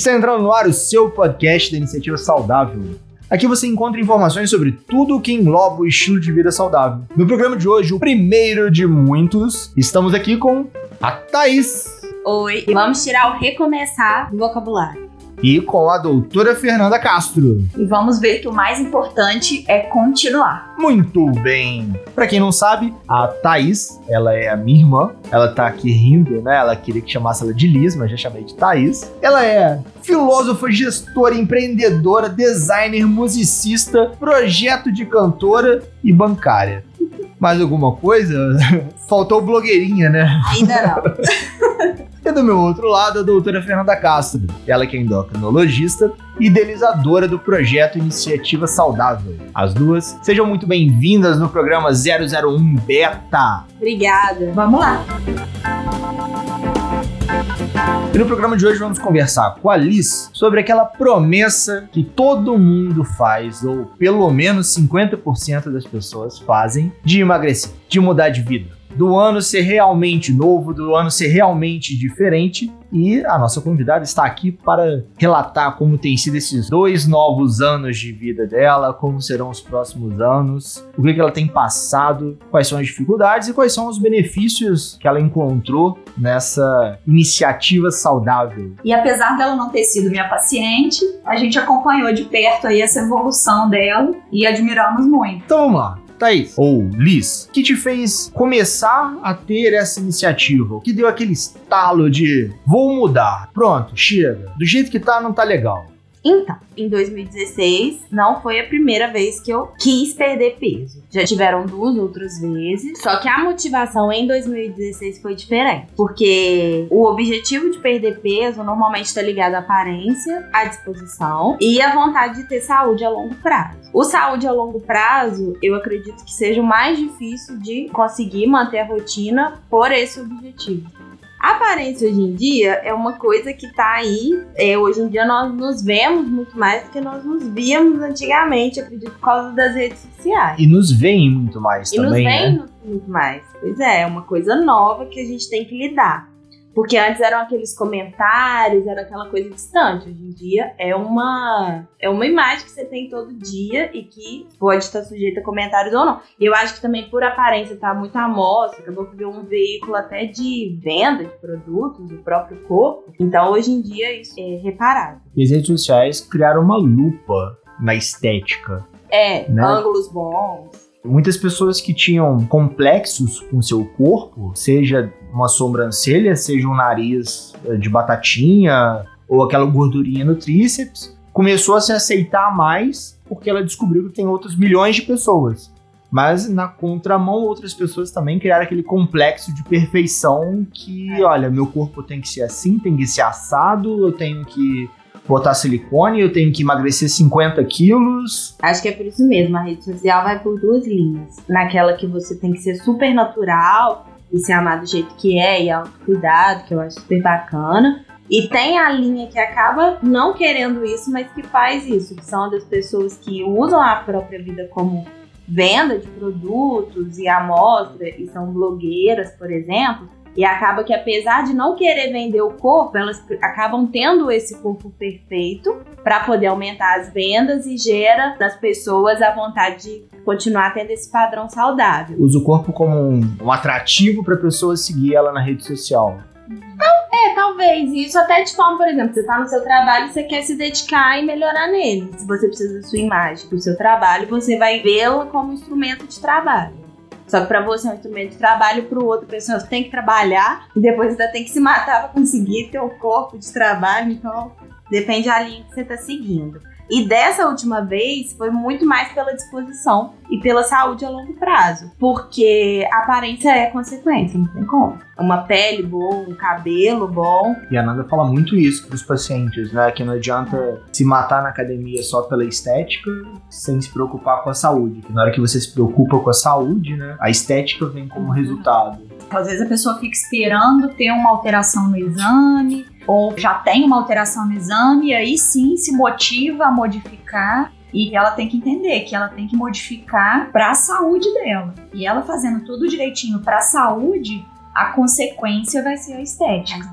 Está entrando no ar o seu podcast da Iniciativa Saudável. Aqui você encontra informações sobre tudo o que engloba o estilo de vida saudável. No programa de hoje, o primeiro de muitos, estamos aqui com a Thaís. Oi, vamos tirar o recomeçar do vocabulário e com a doutora Fernanda Castro. E vamos ver que o mais importante é continuar. Muito bem. Para quem não sabe, a Thaís, ela é a minha irmã. Ela tá aqui rindo, né? Ela queria que chamasse ela de Liz, mas já chamei de Thaís. Ela é filósofa, gestora, empreendedora, designer, musicista, projeto de cantora e bancária. Mais alguma coisa? Faltou blogueirinha, né? Ainda não. E do meu outro lado, a doutora Fernanda Castro, ela que é endocrinologista e idealizadora do projeto Iniciativa Saudável. As duas, sejam muito bem-vindas no programa 001 Beta. Obrigada. Vamos lá. E no programa de hoje vamos conversar com a Liz sobre aquela promessa que todo mundo faz, ou pelo menos 50% das pessoas fazem, de emagrecer, de mudar de vida do ano ser realmente novo, do ano ser realmente diferente. E a nossa convidada está aqui para relatar como tem sido esses dois novos anos de vida dela, como serão os próximos anos, o que, ela tem passado, quais são as dificuldades e quais são os benefícios que ela encontrou nessa iniciativa saudável. E apesar dela não ter sido minha paciente, a gente acompanhou de perto aí essa evolução dela e admiramos muito. Então vamos lá. Thaís, ou Liz, que te fez começar a ter essa iniciativa? Que deu aquele estalo de vou mudar? Pronto, chega. Do jeito que tá, não tá legal. Então, em 2016 não foi a primeira vez que eu quis perder peso. Já tiveram duas outras vezes. Só que a motivação em 2016 foi diferente. Porque o objetivo de perder peso normalmente está ligado à aparência, à disposição e à vontade de ter saúde a longo prazo. O saúde a longo prazo, eu acredito que seja o mais difícil de conseguir manter a rotina por esse objetivo. A aparência hoje em dia é uma coisa que tá aí. É, hoje em dia nós nos vemos muito mais do que nós nos víamos antigamente, acredito, por causa das redes sociais. E nos veem muito mais e também. E nos veem né? muito mais. Pois é, é uma coisa nova que a gente tem que lidar. Porque antes eram aqueles comentários, era aquela coisa distante. Hoje em dia é uma é uma imagem que você tem todo dia e que pode estar sujeita a comentários ou não. E eu acho que também por aparência tá muito à mostra, acabou que virou um veículo até de venda de produtos, do próprio corpo. Então hoje em dia isso é reparado. E as redes sociais criaram uma lupa na estética. É, né? ângulos bons. Muitas pessoas que tinham complexos com seu corpo, seja uma sobrancelha, seja um nariz eh, de batatinha ou aquela gordurinha no tríceps, começou a se aceitar mais porque ela descobriu que tem outros milhões de pessoas. Mas na contramão, outras pessoas também criaram aquele complexo de perfeição que, olha, meu corpo tem que ser assim, tem que ser assado, eu tenho que botar silicone, eu tenho que emagrecer 50 quilos. Acho que é por isso mesmo, a rede social vai por duas linhas. Naquela que você tem que ser super natural, e se amar do jeito que é e autocuidado, que eu acho super bacana. E tem a linha que acaba não querendo isso, mas que faz isso, que são das pessoas que usam a própria vida como venda de produtos e amostra e são blogueiras, por exemplo, e acaba que apesar de não querer vender o corpo, elas acabam tendo esse corpo perfeito para poder aumentar as vendas e gera nas pessoas a vontade de continuar tendo esse padrão saudável. Usa o corpo como um, um atrativo para a pessoa seguir ela na rede social. É, talvez. Isso até de forma, por exemplo, você tá no seu trabalho e você quer se dedicar e melhorar nele. Se você precisa da sua imagem para o seu trabalho, você vai vê-la como instrumento de trabalho. Só que para você é um instrumento de trabalho, para o outro pessoa tem que trabalhar e depois ainda tem que se matar para conseguir ter um corpo de trabalho. Então, depende da linha que você está seguindo. E dessa última vez foi muito mais pela disposição e pela saúde a longo prazo. Porque a aparência é consequência, não tem como. Uma pele boa, um cabelo bom. E a Nanda fala muito isso para os pacientes, né? Que não adianta se matar na academia só pela estética sem se preocupar com a saúde. Que na hora que você se preocupa com a saúde, né? A estética vem como resultado. Às vezes a pessoa fica esperando ter uma alteração no exame, ou já tem uma alteração no exame, e aí sim se motiva a modificar. E ela tem que entender que ela tem que modificar para a saúde dela. E ela fazendo tudo direitinho para a saúde, a consequência vai ser a estética.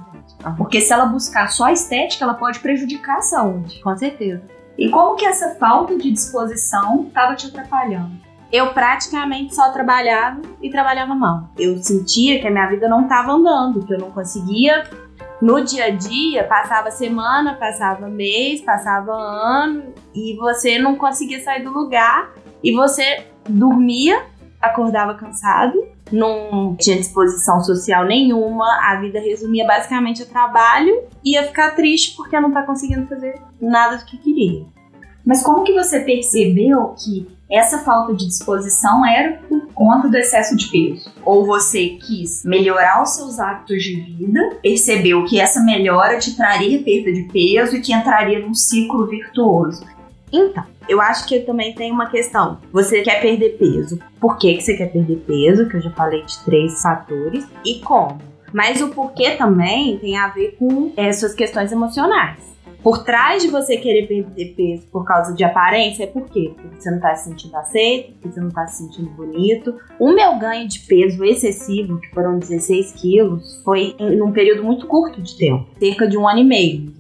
Porque se ela buscar só a estética, ela pode prejudicar a saúde. Com certeza. E como que essa falta de disposição estava te atrapalhando? Eu praticamente só trabalhava e trabalhava mal. Eu sentia que a minha vida não estava andando, que eu não conseguia. No dia a dia, passava semana, passava mês, passava ano, e você não conseguia sair do lugar, e você dormia, acordava cansado, não tinha disposição social nenhuma, a vida resumia basicamente a trabalho, e ia ficar triste porque não tá conseguindo fazer nada do que queria. Mas como que você percebeu que essa falta de disposição era por conta do excesso de peso? Ou você quis melhorar os seus hábitos de vida, percebeu que essa melhora te traria perda de peso e que entraria num ciclo virtuoso? Então, eu acho que também tem uma questão. Você quer perder peso. Por que, que você quer perder peso? Que eu já falei de três fatores. E como? Mas o porquê também tem a ver com é, suas questões emocionais. Por trás de você querer perder peso por causa de aparência, é por quê? Porque você não tá se sentindo aceito, porque você não tá se sentindo bonito. O meu ganho de peso excessivo, que foram 16 quilos, foi em num período muito curto de tempo cerca de um ano e meio.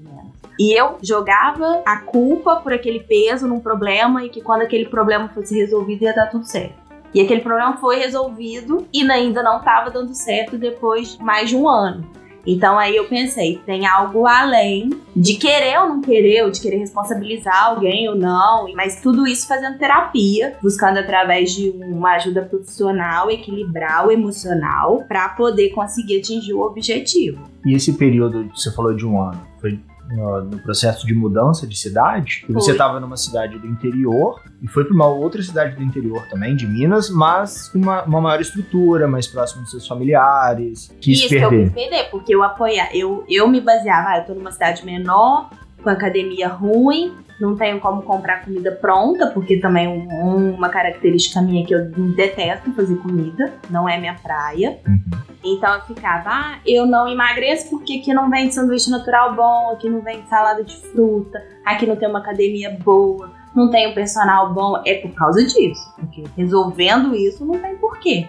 E eu jogava a culpa por aquele peso num problema e que quando aquele problema fosse resolvido ia dar tudo certo. E aquele problema foi resolvido e ainda não estava dando certo depois de mais de um ano. Então aí eu pensei, tem algo além de querer ou não querer, ou de querer responsabilizar alguém ou não, mas tudo isso fazendo terapia, buscando através de uma ajuda profissional equilibrar o emocional para poder conseguir atingir o objetivo. E esse período você falou de um ano, foi no, no processo de mudança de cidade? E você estava numa cidade do interior e foi para uma outra cidade do interior também, de Minas, mas com uma, uma maior estrutura, mais próximo dos seus familiares. Quis Isso que eu perder. quis perder, porque eu apoiar, eu, eu me baseava, ah, eu tô numa cidade menor, com academia ruim, não tenho como comprar comida pronta, porque também um- uma característica minha é que eu detesto fazer comida, não é minha praia. Uhum. Então eu ficava, ah, eu não emagreço porque aqui não vende sanduíche natural bom, aqui não vende salada de fruta, aqui não tem uma academia boa, não tem um personal bom. É por causa disso. Porque resolvendo isso não tem porquê.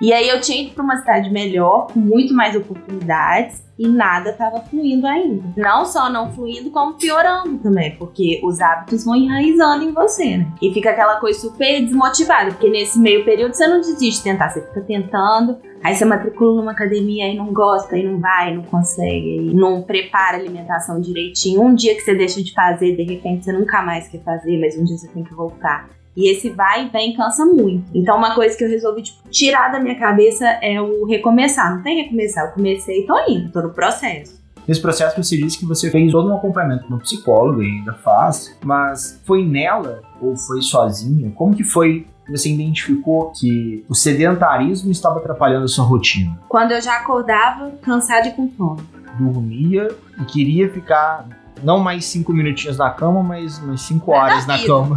E aí eu tinha ido para uma cidade melhor, com muito mais oportunidades, e nada estava fluindo ainda. Não só não fluindo, como piorando também, porque os hábitos vão enraizando em você, né? E fica aquela coisa super desmotivada, porque nesse meio período você não desiste de tentar, você fica tentando, aí você matricula numa academia e não gosta, e não vai, não consegue, e não prepara a alimentação direitinho. Um dia que você deixa de fazer, de repente você nunca mais quer fazer, mas um dia você tem que voltar. E esse vai e vem cansa muito. Então, uma coisa que eu resolvi tipo, tirar da minha cabeça é o recomeçar. Não tem recomeçar. Eu comecei e tô indo, tô no processo. Nesse processo você disse que você fez todo um acompanhamento no psicólogo e ainda faz, mas foi nela ou foi sozinha? Como que foi você identificou que o sedentarismo estava atrapalhando a sua rotina? Quando eu já acordava cansada e com fome. Dormia e queria ficar não mais cinco minutinhos na cama, mas mais cinco horas na vida. cama.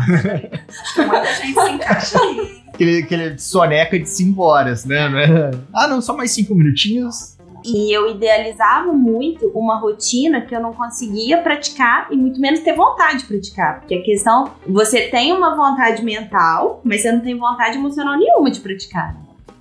Muita gente se encaixa aí. aquele, aquele soneca de cinco horas, né? É? Ah, não, só mais cinco minutinhos. E eu idealizava muito uma rotina que eu não conseguia praticar e muito menos ter vontade de praticar. Porque a questão, você tem uma vontade mental, mas você não tem vontade emocional nenhuma de praticar.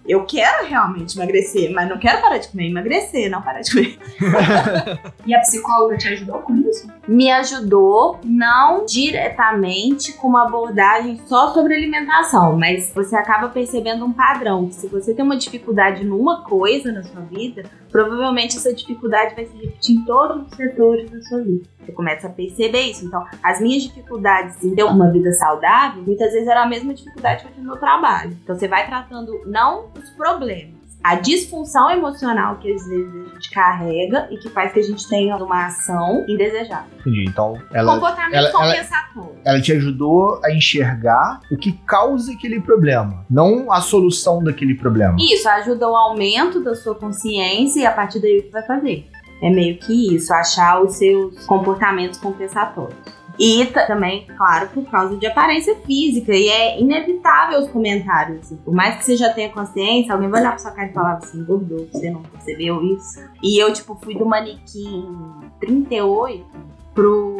Eu quero realmente emagrecer, mas não quero parar de comer, emagrecer, não parar de comer. E a psicóloga te ajudou com isso? Me ajudou, não diretamente com uma abordagem só sobre alimentação, mas você acaba percebendo um padrão. Que se você tem uma dificuldade numa coisa na sua vida, provavelmente essa dificuldade vai se repetir em todos os setores da sua vida. Você começa a perceber isso. Então, as minhas dificuldades em ter uma vida saudável, muitas vezes era a mesma dificuldade que eu tinha no meu trabalho. Então, você vai tratando não os problemas, a disfunção emocional que às vezes a gente carrega e que faz que a gente tenha uma ação indesejável. Entendi. Então, ela, Comportamento ela- ela- compensatório. ela te ajudou a enxergar o que causa aquele problema, não a solução daquele problema. Isso ajuda o aumento da sua consciência e a partir daí o que vai fazer. É meio que isso, achar os seus comportamentos compensatórios. E ta- também, claro, por causa de aparência física. E é inevitável os comentários. Por mais que você já tenha consciência, alguém vai olhar pra sua cara e falar assim, engordou, você não percebeu isso? E eu, tipo, fui do manequim 38 pro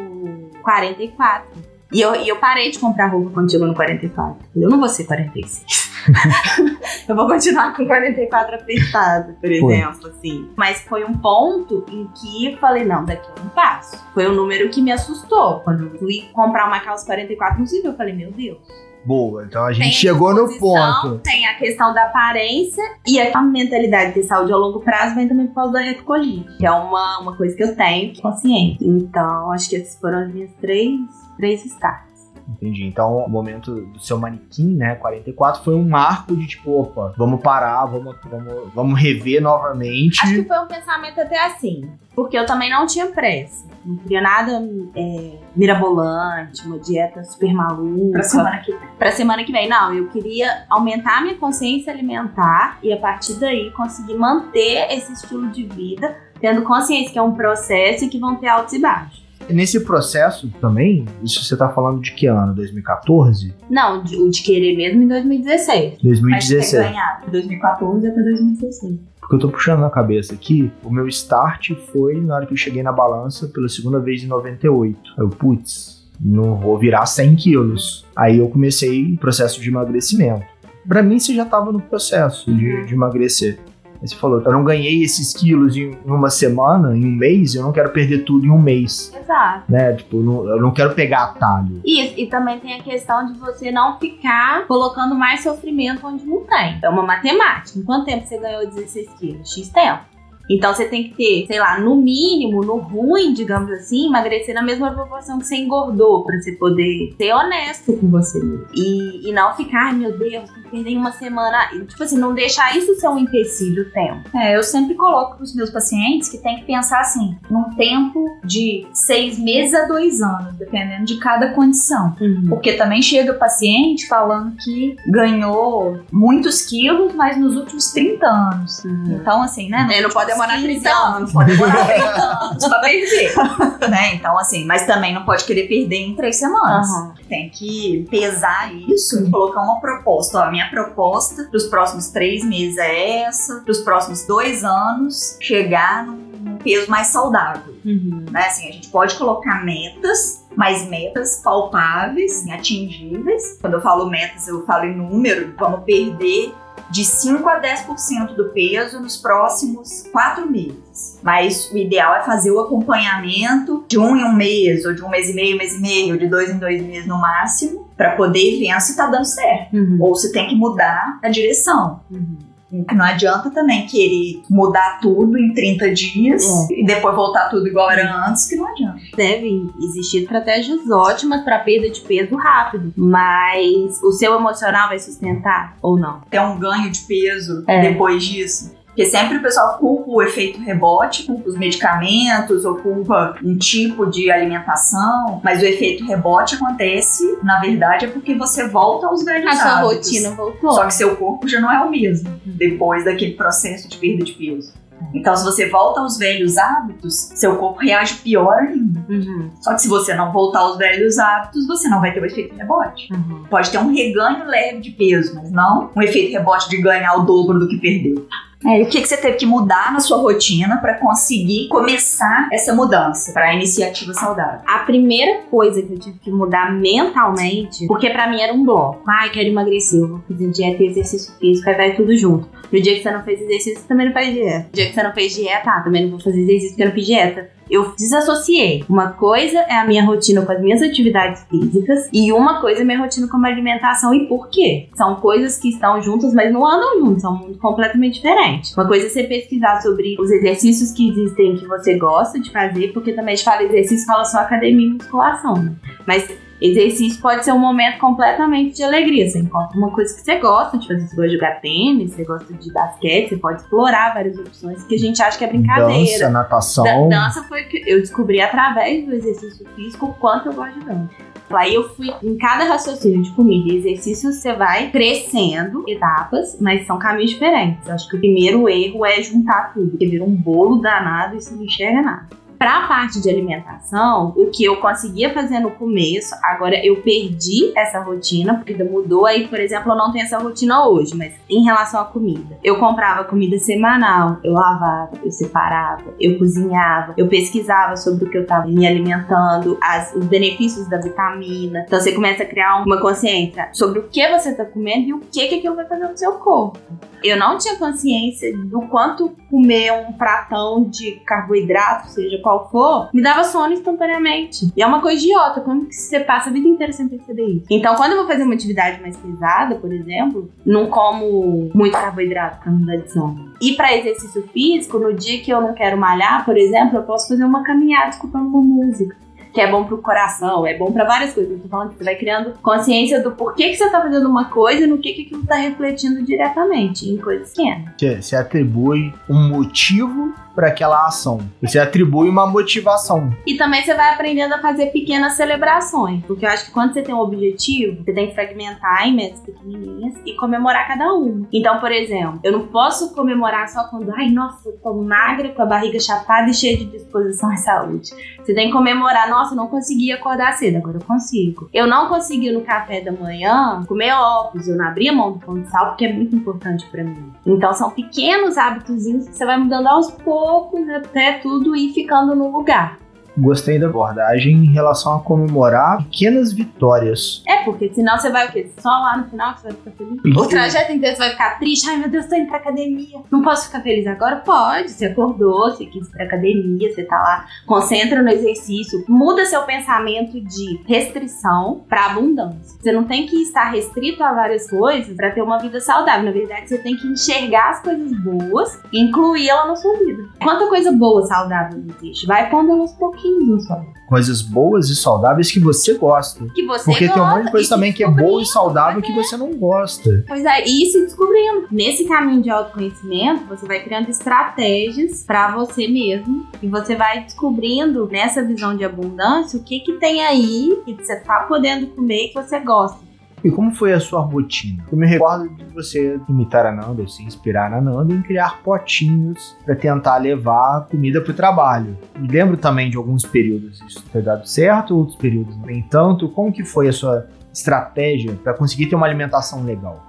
44. E eu, e eu parei de comprar roupa quando chegou no 44. Eu não vou ser 46. eu vou continuar com 44 apertado, por exemplo, assim. Mas foi um ponto em que eu falei, não, daqui eu não passo. Foi um número que me assustou. Quando eu fui comprar uma calça 44 no civil, eu falei, meu Deus. Boa, então a gente Tem chegou no disposição, ponto. Tem a questão da aparência e a mentalidade de saúde a longo prazo vem também por causa da retocolite, que é uma, uma coisa que eu tenho consciente. Então, acho que essas foram as minhas três, três estágios. Entendi. Então, o momento do seu manequim, né, 44, foi um marco de tipo, opa, vamos parar, vamos, vamos, vamos rever novamente. Acho que foi um pensamento até assim, porque eu também não tinha pressa. Não queria nada é, mirabolante, uma dieta super maluca. Pra semana que vem. pra semana que vem. Não, eu queria aumentar a minha consciência alimentar e a partir daí conseguir manter esse estilo de vida, tendo consciência que é um processo e que vão ter altos e baixos. Nesse processo também, isso você tá falando de que ano? 2014? Não, de- o de querer mesmo em 2016. Mas ter 2016. ganhado. 2014 até 2016. Porque eu tô puxando na cabeça aqui, o meu start foi na hora que eu cheguei na balança pela segunda vez em 98. Aí eu, putz, não vou virar 100 quilos. Aí eu comecei o processo de emagrecimento. Pra mim, você já tava no processo de, de emagrecer. Aí você falou, eu não ganhei esses quilos em uma semana, em um mês, eu não quero perder tudo em um mês, Exato. né? Tipo, eu não, eu não quero pegar atalho. Isso, e também tem a questão de você não ficar colocando mais sofrimento onde não tem. É uma matemática. Em quanto tempo você ganhou 16 quilos? X tempo. Então você tem que ter, sei lá, no mínimo, no ruim, digamos assim, emagrecer na mesma proporção que você engordou, pra você poder ser honesto com você mesmo. E, e não ficar, meu Deus, tem que perder em uma semana. Tipo assim, não deixar isso ser um empecilho o tempo. É, eu sempre coloco para os meus pacientes que tem que pensar assim, num tempo de seis meses a dois anos, dependendo de cada condição. Porque também chega o paciente falando que ganhou muitos quilos, mas nos últimos 30 anos. Então, assim, né? nos É, não pode últimos demorar 15 30 anos. Pode demorar 30 anos pra perder. né? Então, assim, mas também não pode querer perder em três semanas. Aham. Tem que pesar isso e colocar uma proposta. Ó, a minha proposta para os próximos três meses é essa, para os próximos dois anos, chegar num, peso mais saudável. Uhum. Né? Assim, a gente pode colocar metas, mas metas palpáveis, né, atingíveis. Quando eu falo metas, eu falo em número. Vamos perder de 5 a 10% do peso nos próximos quatro meses. Mas o ideal é fazer o acompanhamento de um em um mês, ou de um mês e meio, mês e meio, ou de dois em dois meses no máximo, para poder ver se tá dando certo. Uhum. Ou se tem que mudar a direção. Uhum. Não adianta também querer mudar tudo em 30 dias e depois voltar tudo igual era antes, que não adianta. Devem existir estratégias ótimas para perda de peso rápido, mas o seu emocional vai sustentar ou não? Ter um ganho de peso É. depois disso. Porque sempre o pessoal culpa o efeito rebote, culpa os medicamentos ou culpa um tipo de alimentação, mas o efeito rebote acontece, na verdade, é porque você volta aos velhos A sua hábitos. rotina voltou. Só que seu corpo já não é o mesmo depois daquele processo de perda de peso. Então, se você volta aos velhos hábitos, seu corpo reage pior ainda. Uhum, Só que se você não voltar aos velhos hábitos, você não vai ter o efeito rebote. uhum. Pode ter um reganho leve de peso, mas não um efeito rebote de ganhar o dobro do que perdeu. É, e o que, que você teve que mudar na sua rotina para conseguir começar essa mudança para a iniciativa saudável? A primeira coisa que eu tive que mudar mentalmente, porque pra mim era um bloco. Ai, quero emagrecer, eu vou fazer dieta e exercício físico, aí vai tudo junto. No dia que você não fez exercício, você também não faz dieta. No dia que você não fez dieta, ah, também não vou fazer exercício porque eu não fiz dieta. Eu desassociei. Uma coisa é a minha rotina com as minhas atividades físicas e uma coisa é minha rotina com a alimentação e por quê? São coisas que estão juntas, mas não andam juntas, são um mundo completamente diferente. Uma coisa é você pesquisar sobre os exercícios que existem que você gosta de fazer, porque também a gente fala exercício, fala só academia e musculação, né? Mas exercício pode ser um momento completamente de alegria. Você encontra uma coisa que você gosta de fazer. Você gosta de jogar tênis, você gosta de basquete, você pode explorar várias opções que a gente acha que é brincadeira. Dança, natação. Da- dança foi que eu descobri através do exercício físico o quanto eu gosto de dança. Aí eu fui em cada raciocínio de comida e exercício, você vai crescendo etapas, mas são caminhos diferentes. Eu acho que o primeiro erro é juntar tudo, porque vira um bolo danado e você não enxerga nada. Pra parte de alimentação, o que eu conseguia fazer no começo, agora eu perdi essa rotina, porque mudou. Aí, por exemplo, eu não tenho essa rotina hoje, mas em relação à comida, eu comprava comida semanal, eu lavava, eu separava, eu cozinhava, eu pesquisava sobre o que eu estava me alimentando, as, os benefícios da vitamina. Então você começa a criar uma consciência sobre o que você está comendo e o que, que aquilo vai fazer no seu corpo. Eu não tinha consciência do quanto comer um pratão de carboidrato, seja qual for, me dava sono instantaneamente. E é uma coisa idiota, como que você passa a vida inteira sem perceber isso? Então, quando eu vou fazer uma atividade mais pesada, por exemplo, não como muito carboidrato pra não dar de sono. E para exercício físico, no dia que eu não quero malhar, por exemplo, eu posso fazer uma caminhada escutando uma música que é bom pro coração, é bom para várias coisas. Eu tô falando que você vai criando consciência do porquê que você tá fazendo uma coisa e no que que aquilo tá refletindo diretamente em coisas pequenas. Você atribui um motivo para aquela ação. Você atribui uma motivação. E também você vai aprendendo a fazer pequenas celebrações, porque eu acho que quando você tem um objetivo, você tem que fragmentar em metas pequenininhas e comemorar cada uma. Então, por exemplo, eu não posso comemorar só quando, ai, nossa, eu tô magra, com a barriga chapada e cheia de disposição e saúde. Você tem que comemorar, nossa, eu não consegui acordar cedo, agora eu consigo. Eu não consegui no café da manhã comer ovos, eu não abri a mão do pão de sal porque é muito importante para mim. Então, são pequenos hábitozinhos que você vai mudando aos poucos até tudo ir ficando no lugar. Gostei da abordagem em relação a comemorar pequenas vitórias. É, porque senão você vai o quê? Só lá no final que você vai ficar feliz? O trajeto inteiro você vai ficar triste. Ai, meu Deus, tô indo pra academia. Não posso ficar feliz agora? Pode. Você acordou, você quis ir pra academia, você tá lá, concentra no exercício. Muda seu pensamento de restrição pra abundância. Você não tem que estar restrito a várias coisas para ter uma vida saudável. Na verdade, você tem que enxergar as coisas boas e incluí-la na sua vida. Quanta coisa boa, saudável existe? Vai pondo aos pouquinhos pouquinho só. Coisas boas e saudáveis que você gosta. Que você Porque gosta, tem um monte de coisa também que é boa e saudável que você não gosta. Pois é, e se descobrindo. Nesse caminho de autoconhecimento, você vai criando estratégias para você mesmo. E você vai descobrindo nessa visão de abundância o que que tem aí que você tá podendo comer que você gosta. E como foi a sua rotina? Eu me recordo de você imitar a Nanda, se inspirar na Nanda em criar potinhos para tentar levar comida para o trabalho. Me lembro também de alguns períodos isso ter dado certo, outros períodos nem tanto. Como que foi a sua estratégia para conseguir ter uma alimentação legal?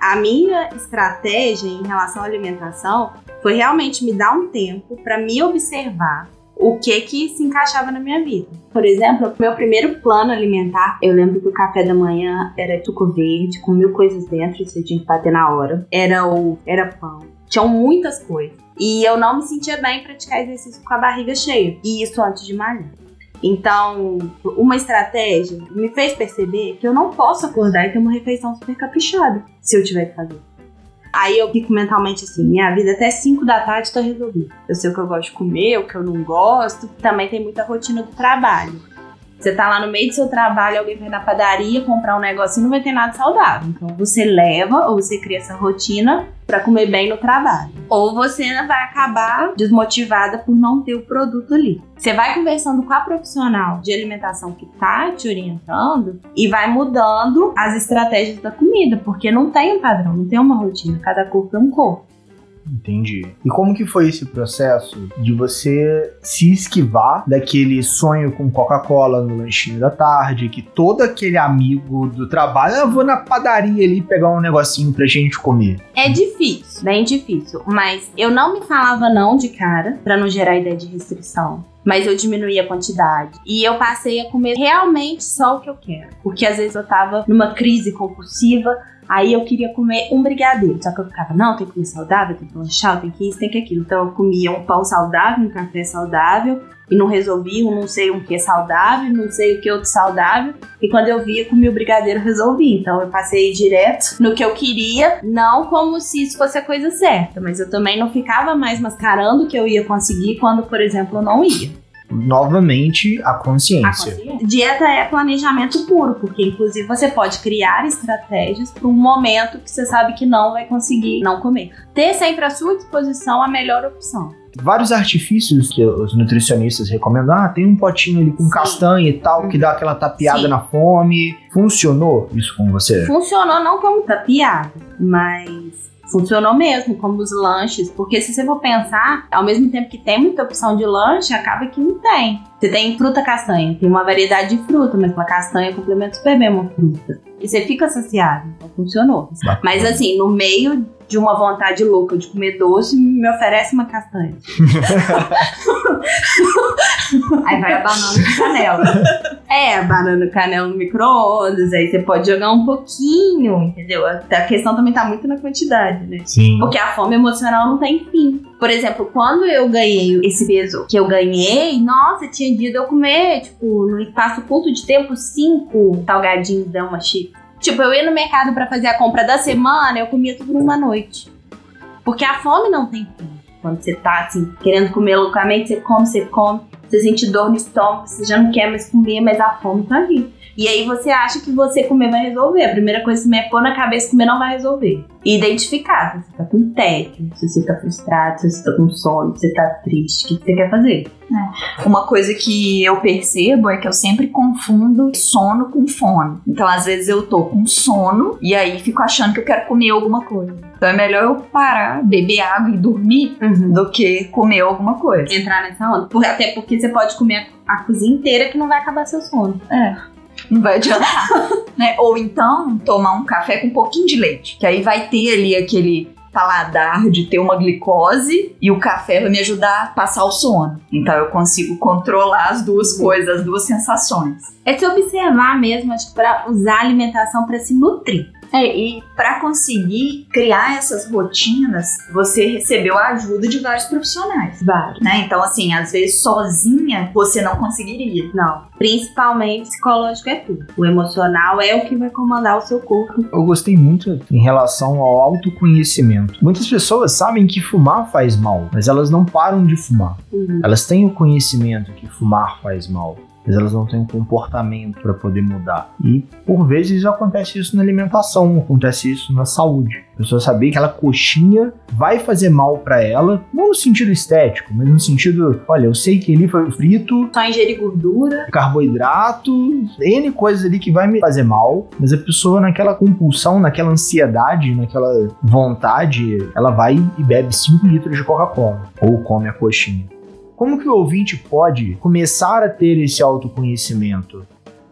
A minha estratégia em relação à alimentação foi realmente me dar um tempo para me observar o que que se encaixava na minha vida. Por exemplo, meu primeiro plano alimentar, eu lembro que o café da manhã era suco verde, com mil coisas dentro, você tinha que bater na hora. Era o era pão. Tinham muitas coisas. E eu não me sentia bem em praticar exercício com a barriga cheia. E isso antes de malhar. Então, uma estratégia me fez perceber que eu não posso acordar e ter uma refeição super caprichada se eu tiver que fazer. Aí eu fico mentalmente assim, minha vida até 5 da tarde tá resolvida. Eu sei o que eu gosto de comer, o que eu não gosto. Também tem muita rotina do trabalho. Você tá lá no meio do seu trabalho, alguém vai na padaria comprar um negocinho, não vai ter nada saudável. Então você leva ou você cria essa rotina para comer bem no trabalho. Ou você vai acabar desmotivada por não ter o produto ali. Você vai conversando com a profissional de alimentação que tá te orientando e vai mudando as estratégias da comida, porque não tem um padrão, não tem uma rotina, cada corpo é um corpo. Entendi. E como que foi esse processo de você se esquivar daquele sonho com Coca-Cola no lanchinho da tarde, que todo aquele amigo do trabalho, eu vou na padaria ali pegar um negocinho pra gente comer? É difícil, bem difícil, mas eu não me falava não de cara para não gerar ideia de restrição mas eu diminuí a quantidade. E eu passei a comer realmente só o que eu quero. Porque às vezes eu tava numa crise compulsiva, Aí eu queria comer um brigadeiro, só que eu ficava, não, tem que comer saudável, tem que lanchar, tem que isso, tem que aquilo. Então eu comia um pão saudável, um café saudável, e não resolvi um não sei o que saudável, não sei o que outro saudável. E quando eu via, comia o brigadeiro, resolvi. Então eu passei direto no que eu queria, não como se isso fosse a coisa certa, mas eu também não ficava mais mascarando que eu ia conseguir quando, por exemplo, eu não ia novamente a consciência. a consciência. Dieta é planejamento puro, porque inclusive você pode criar estratégias para um momento que você sabe que não vai conseguir não comer. Ter sempre à sua disposição a melhor opção. Vários artifícios que os nutricionistas recomendam. Ah, tem um potinho ali com Sim. castanha e tal, que dá aquela tapeada Sim. na fome. Funcionou isso com você? Funcionou não como tapeada, mas funcionou mesmo, como os lanches, porque se você for pensar, ao mesmo tempo que tem muita opção de lanche, acaba que não tem. Você tem fruta castanha, tem uma variedade de fruta, mas a castanha complementa super bem uma fruta. E você fica saciado, então funcionou. Mas assim, no meio de uma vontade louca de comer doce, me oferece uma castanha. Aí vai a banana de canela. É, banana canela no micro-ondas, aí você pode jogar um pouquinho, entendeu? A questão também tá muito na quantidade, né? Sim. Porque a fome emocional não tem fim. Por exemplo, quando eu ganhei esse peso que eu ganhei, nossa, tinha dia de eu comer, tipo, no espaço curto de tempo, cinco salgadinhos da uma chips. Tipo, eu ia no mercado pra fazer a compra da semana, eu comia tudo numa noite. Porque a fome não tem fim. Quando você tá, assim, querendo comer loucamente, você come, você come, você sente dor no estômago, você já não quer mais comer, mas a fome tá ali. E aí você acha que você comer vai resolver. A primeira coisa que você me pôr na cabeça comer não vai resolver. E identificar se você tá com tédio, se você tá frustrado, se você tá com sono, se você tá triste, o que você quer fazer. Uma coisa que eu percebo é que eu sempre confundo sono com fome. Então, às vezes eu tô com sono e aí fico achando que eu quero comer alguma coisa. Então é melhor eu parar, beber água e dormir do que comer alguma coisa. Entrar nessa onda. Até porque você pode comer a cozinha inteira que não vai acabar seu sono. Não vai adiantar. né? Ou então tomar um café com um pouquinho de leite. Que aí vai ter ali aquele paladar de ter uma glicose e o café vai me ajudar a passar o sono. Então eu consigo controlar as duas coisas, as duas sensações. É se observar mesmo, acho que pra usar a alimentação pra se nutrir. É, e para conseguir criar essas rotinas, você recebeu a ajuda de vários profissionais. Vários. Né? Então, assim, às vezes sozinha você não conseguiria. Não. Principalmente psicológico é tudo. O emocional é o que vai comandar o seu corpo. Eu gostei muito em relação ao autoconhecimento. Muitas pessoas sabem que fumar faz mal, mas elas não param de fumar. Elas têm o conhecimento que fumar faz mal, mas elas não têm um comportamento para poder mudar. E por vezes acontece isso na alimentação, acontece isso na saúde. A pessoa saber que aquela coxinha vai fazer mal para ela, não no sentido estético, mas no sentido, olha, eu sei que ali foi frito, Só ingerir gordura. carboidrato, N coisas ali que vai me fazer mal, mas a pessoa naquela compulsão, naquela ansiedade, naquela vontade, ela vai e bebe 5 litros de Coca-Cola ou come a coxinha. Como que o ouvinte pode começar a ter esse autoconhecimento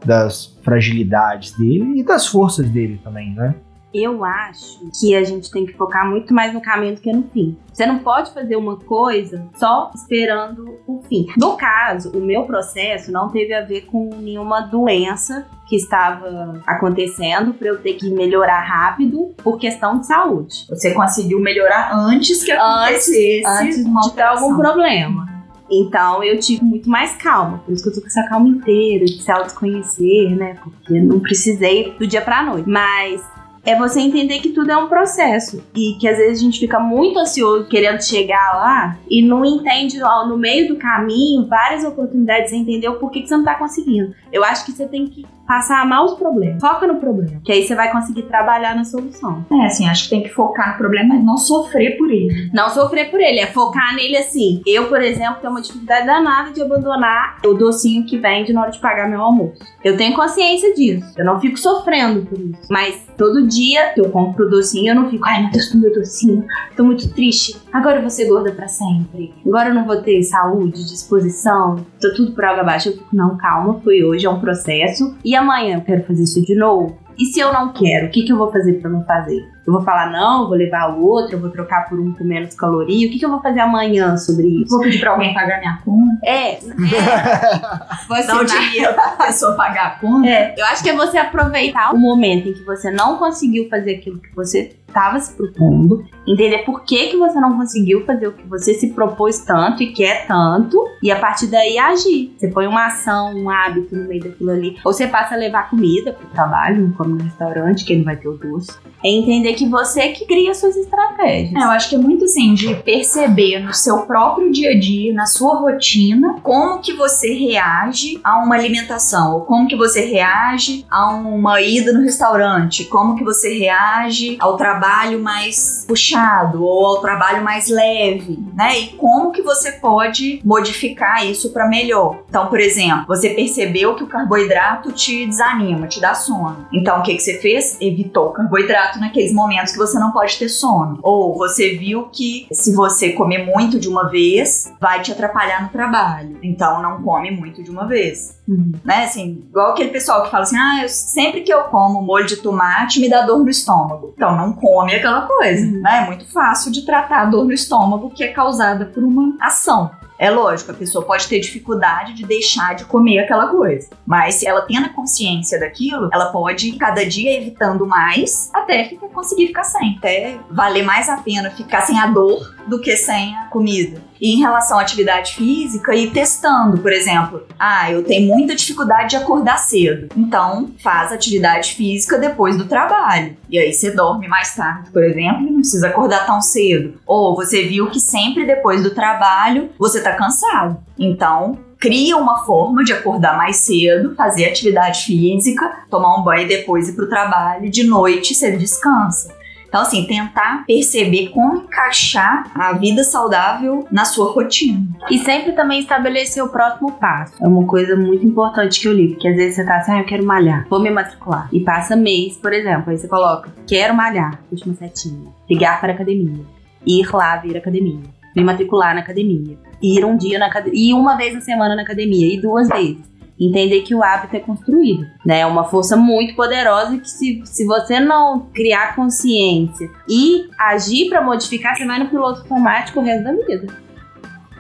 das fragilidades dele e das forças dele também, né? Eu acho que a gente tem que focar muito mais no caminho do que no fim. Você não pode fazer uma coisa só esperando o fim. No caso, o meu processo não teve a ver com nenhuma doença que estava acontecendo para eu ter que melhorar rápido por questão de saúde. Você conseguiu melhorar antes que Antes- acontecesse Antes uma de ter algum problema. Então eu tive muito mais calma. Por isso que eu tô com essa calma inteira, de se autoconhecer, né? Porque eu não precisei do dia pra noite. Mas é você entender que tudo é um processo. E que às vezes a gente fica muito ansioso querendo chegar lá e não entende ó, no meio do caminho várias oportunidades de entender o porquê que você não tá conseguindo. Eu acho que você tem que passar a amar os problemas. Foca no problema. Que aí você vai conseguir trabalhar na solução. É, assim, acho que tem que focar no problema e não sofrer por ele. Não sofrer por ele, é focar nele assim. Eu, por exemplo, tenho uma dificuldade danada de abandonar o docinho que vende na hora de pagar meu almoço. Eu tenho consciência disso. Eu não fico sofrendo por isso. Mas todo dia que eu compro o docinho, eu não fico, ai meu Deus, comi o docinho, tô muito triste. Agora eu vou ser gorda pra sempre. Agora eu não vou ter saúde, disposição, tô tudo por água abaixo. Eu fico, não, calma, foi hoje, é um processo. E amanhã eu quero fazer isso de novo. E se eu não quero, o que, que eu vou fazer pra não fazer? Eu vou falar, não, vou levar o outro, eu vou trocar por um com menos caloria. O que, que eu vou fazer amanhã sobre isso? Vou pedir pra alguém pagar minha conta. É, é. Vou Dar o assinar. dinheiro pra pessoa pagar a conta. É, eu acho que é você aproveitar o momento em que você não conseguiu fazer aquilo que você estava se propondo, entender por que, que você não conseguiu fazer o que você se propôs tanto e quer tanto, e a partir daí agir. Você põe uma ação, um hábito no meio daquilo ali. Ou você passa a levar comida pro trabalho, não come no restaurante, que ele vai ter o doce. É entender que você que cria suas estratégias. É, eu acho que é muito assim, de perceber no seu próprio dia a dia, na sua rotina, como que você reage a uma alimentação, ou como que você reage a uma ida no restaurante, como que você reage ao trabalho mais puxado ou ao trabalho mais leve, né? E como que você pode modificar isso para melhor. Então, por exemplo, você percebeu que o carboidrato te desanima, te dá sono. Então, o que que você fez? Evitou o carboidrato naqueles momentos que você não pode ter sono. Ou você viu que se você comer muito de uma vez, vai te atrapalhar no trabalho. Então não come muito de uma vez. Uhum. Né? Assim, igual aquele pessoal que fala assim: ah, eu, sempre que eu como molho de tomate me dá dor no estômago. Então não come aquela coisa. Uhum. Né? É muito fácil de tratar a dor no estômago que é causada por uma ação. É lógico, a pessoa pode ter dificuldade de deixar de comer aquela coisa. Mas se ela tendo a consciência daquilo, ela pode cada dia evitando mais até ficar, conseguir ficar sem. Até valer mais a pena ficar sem a dor do que sem a comida. E em relação à atividade física, ir testando, por exemplo, ah, eu tenho muita dificuldade de acordar cedo. Então, faz atividade física depois do trabalho. E aí você dorme mais tarde, por exemplo, e não precisa acordar tão cedo. Ou você viu que sempre depois do trabalho você tá cansado. Então, cria uma forma de acordar mais cedo, fazer atividade física, tomar um banho e depois ir pro trabalho, e de noite você descansa. Então, assim, tentar perceber como encaixar a vida saudável na sua rotina. E sempre também estabelecer o próximo passo. É uma coisa muito importante que eu li, porque às vezes você tá assim, ah, eu quero malhar, vou me matricular. E passa mês, por exemplo, aí você coloca, quero malhar, última setinha, ligar para a academia, ir lá ver a academia, me matricular na academia, ir um dia na academia, ir uma vez na semana na academia, e duas vezes entender que o hábito é construído, né? É uma força muito poderosa que se, se você não criar consciência e agir para modificar, você vai no piloto automático o resto da vida.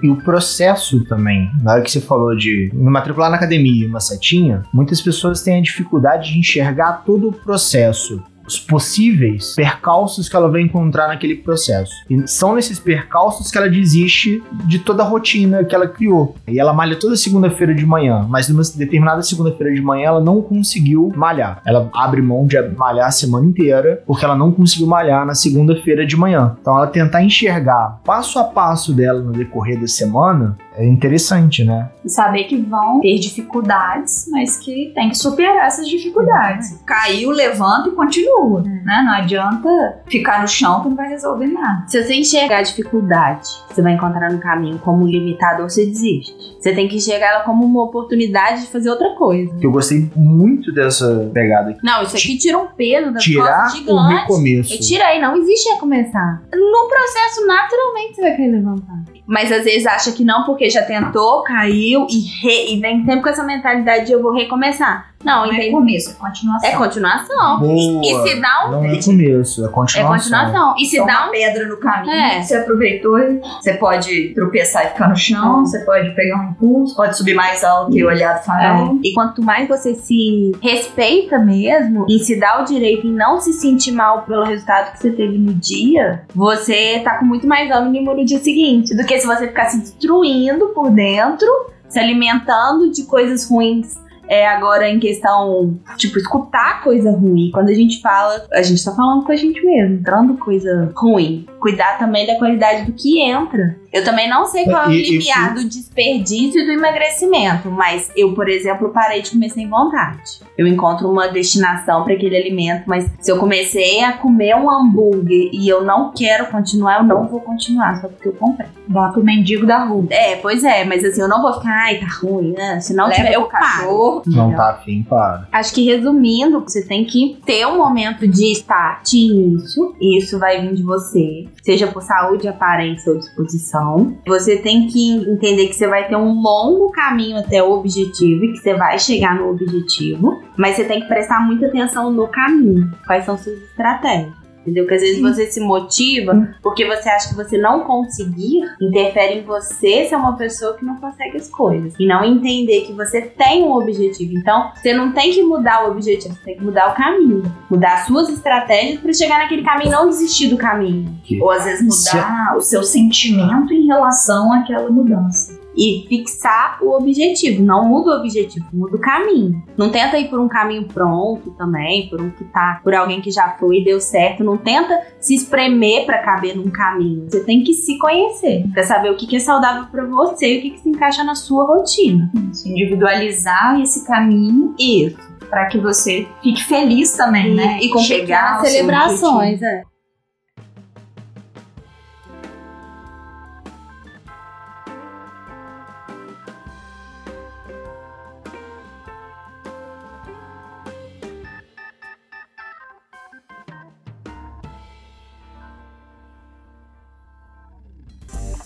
E o processo também, na hora que você falou de me matricular na academia, uma setinha, muitas pessoas têm a dificuldade de enxergar todo o processo os possíveis percalços que ela vai encontrar naquele processo. E são nesses percalços que ela desiste de toda a rotina que ela criou. E ela malha toda segunda-feira de manhã, mas numa determinada segunda-feira de manhã ela não conseguiu malhar. Ela abre mão de malhar a semana inteira porque ela não conseguiu malhar na segunda-feira de manhã. Então ela tentar enxergar passo a passo dela no decorrer da semana é interessante, né? Saber que vão ter dificuldades, mas que tem que superar essas dificuldades. Caiu, levanta e continua, né? Não adianta ficar no chão que não vai resolver nada. Se você enxergar a dificuldade, você vai encontrar no caminho como limitador, você desiste. Você tem que enxergar ela como uma oportunidade de fazer outra coisa. Eu gostei muito dessa pegada aqui. Não, isso aqui tira um peso das Tirar o recomeço. E tira aí, não existe recomeçar. No processo, naturalmente, você vai querer levantar. Mas às vezes acha que não, porque já tentou, caiu e, re- e vem sempre com essa mentalidade de eu vou recomeçar. Não, Não é começo, é continuação. É continuação. Boa. E se dá um. Não é começo, é É continuação. continuação. E se dá uma um. pedra no caminho, É. você aproveitou, você pode tropeçar e ficar no chão, você pode pegar um impulso, pode subir mais alto e olhar do farol. É. E quanto mais você se respeita mesmo e se dá o direito em não se sentir mal pelo resultado que você teve no dia, você tá com muito mais ânimo no dia seguinte do que se você ficar se destruindo por dentro, se alimentando de coisas ruins. É agora em questão, tipo, escutar coisa ruim. Quando a gente fala, a gente tá falando com a gente mesmo, entrando coisa ruim. Cuidar também da qualidade do que entra. Eu também não sei qual é o E- e- limiar do desperdício e do emagrecimento, mas eu, por exemplo, parei de comer sem vontade. Eu encontro uma destinação para aquele alimento, mas se eu comecei a comer um hambúrguer e eu não quero continuar, eu não vou continuar, só porque eu comprei. Dá pro mendigo da rua. É, pois é, mas assim, eu não vou ficar, ai, tá ruim, né? Se não Leva tiver, eu o paro. cachorro. Não tá afim, para. Acho que resumindo, você tem que ter um momento de start e início. Isso vai vir de você. Seja por saúde, aparência ou disposição. Você tem que entender que você vai ter um longo caminho até o objetivo e que você vai chegar no objetivo. Mas você tem que prestar muita atenção no caminho. Quais são suas estratégias. Entendeu? Porque às vezes você se motiva porque você acha que você não conseguir interfere em você ser uma pessoa que não consegue as coisas. E não entender que você tem um objetivo. Então, você não tem que mudar o objetivo, você tem que mudar o caminho. Mudar as suas estratégias para chegar naquele caminho e não desistir do caminho. Ou às vezes mudar o seu sentimento em relação àquela mudança. E fixar o objetivo. Não muda o objetivo, muda o caminho. Não tenta ir por um caminho pronto também, por um que tá, por alguém que já foi e deu certo. Não tenta se espremer para caber num caminho. Você tem que se conhecer, para saber o que é saudável para você e o que que se encaixa na sua rotina. Isso, individualizar esse caminho Isso. para que você fique feliz também, né? E com chegar pequenas celebrações, é.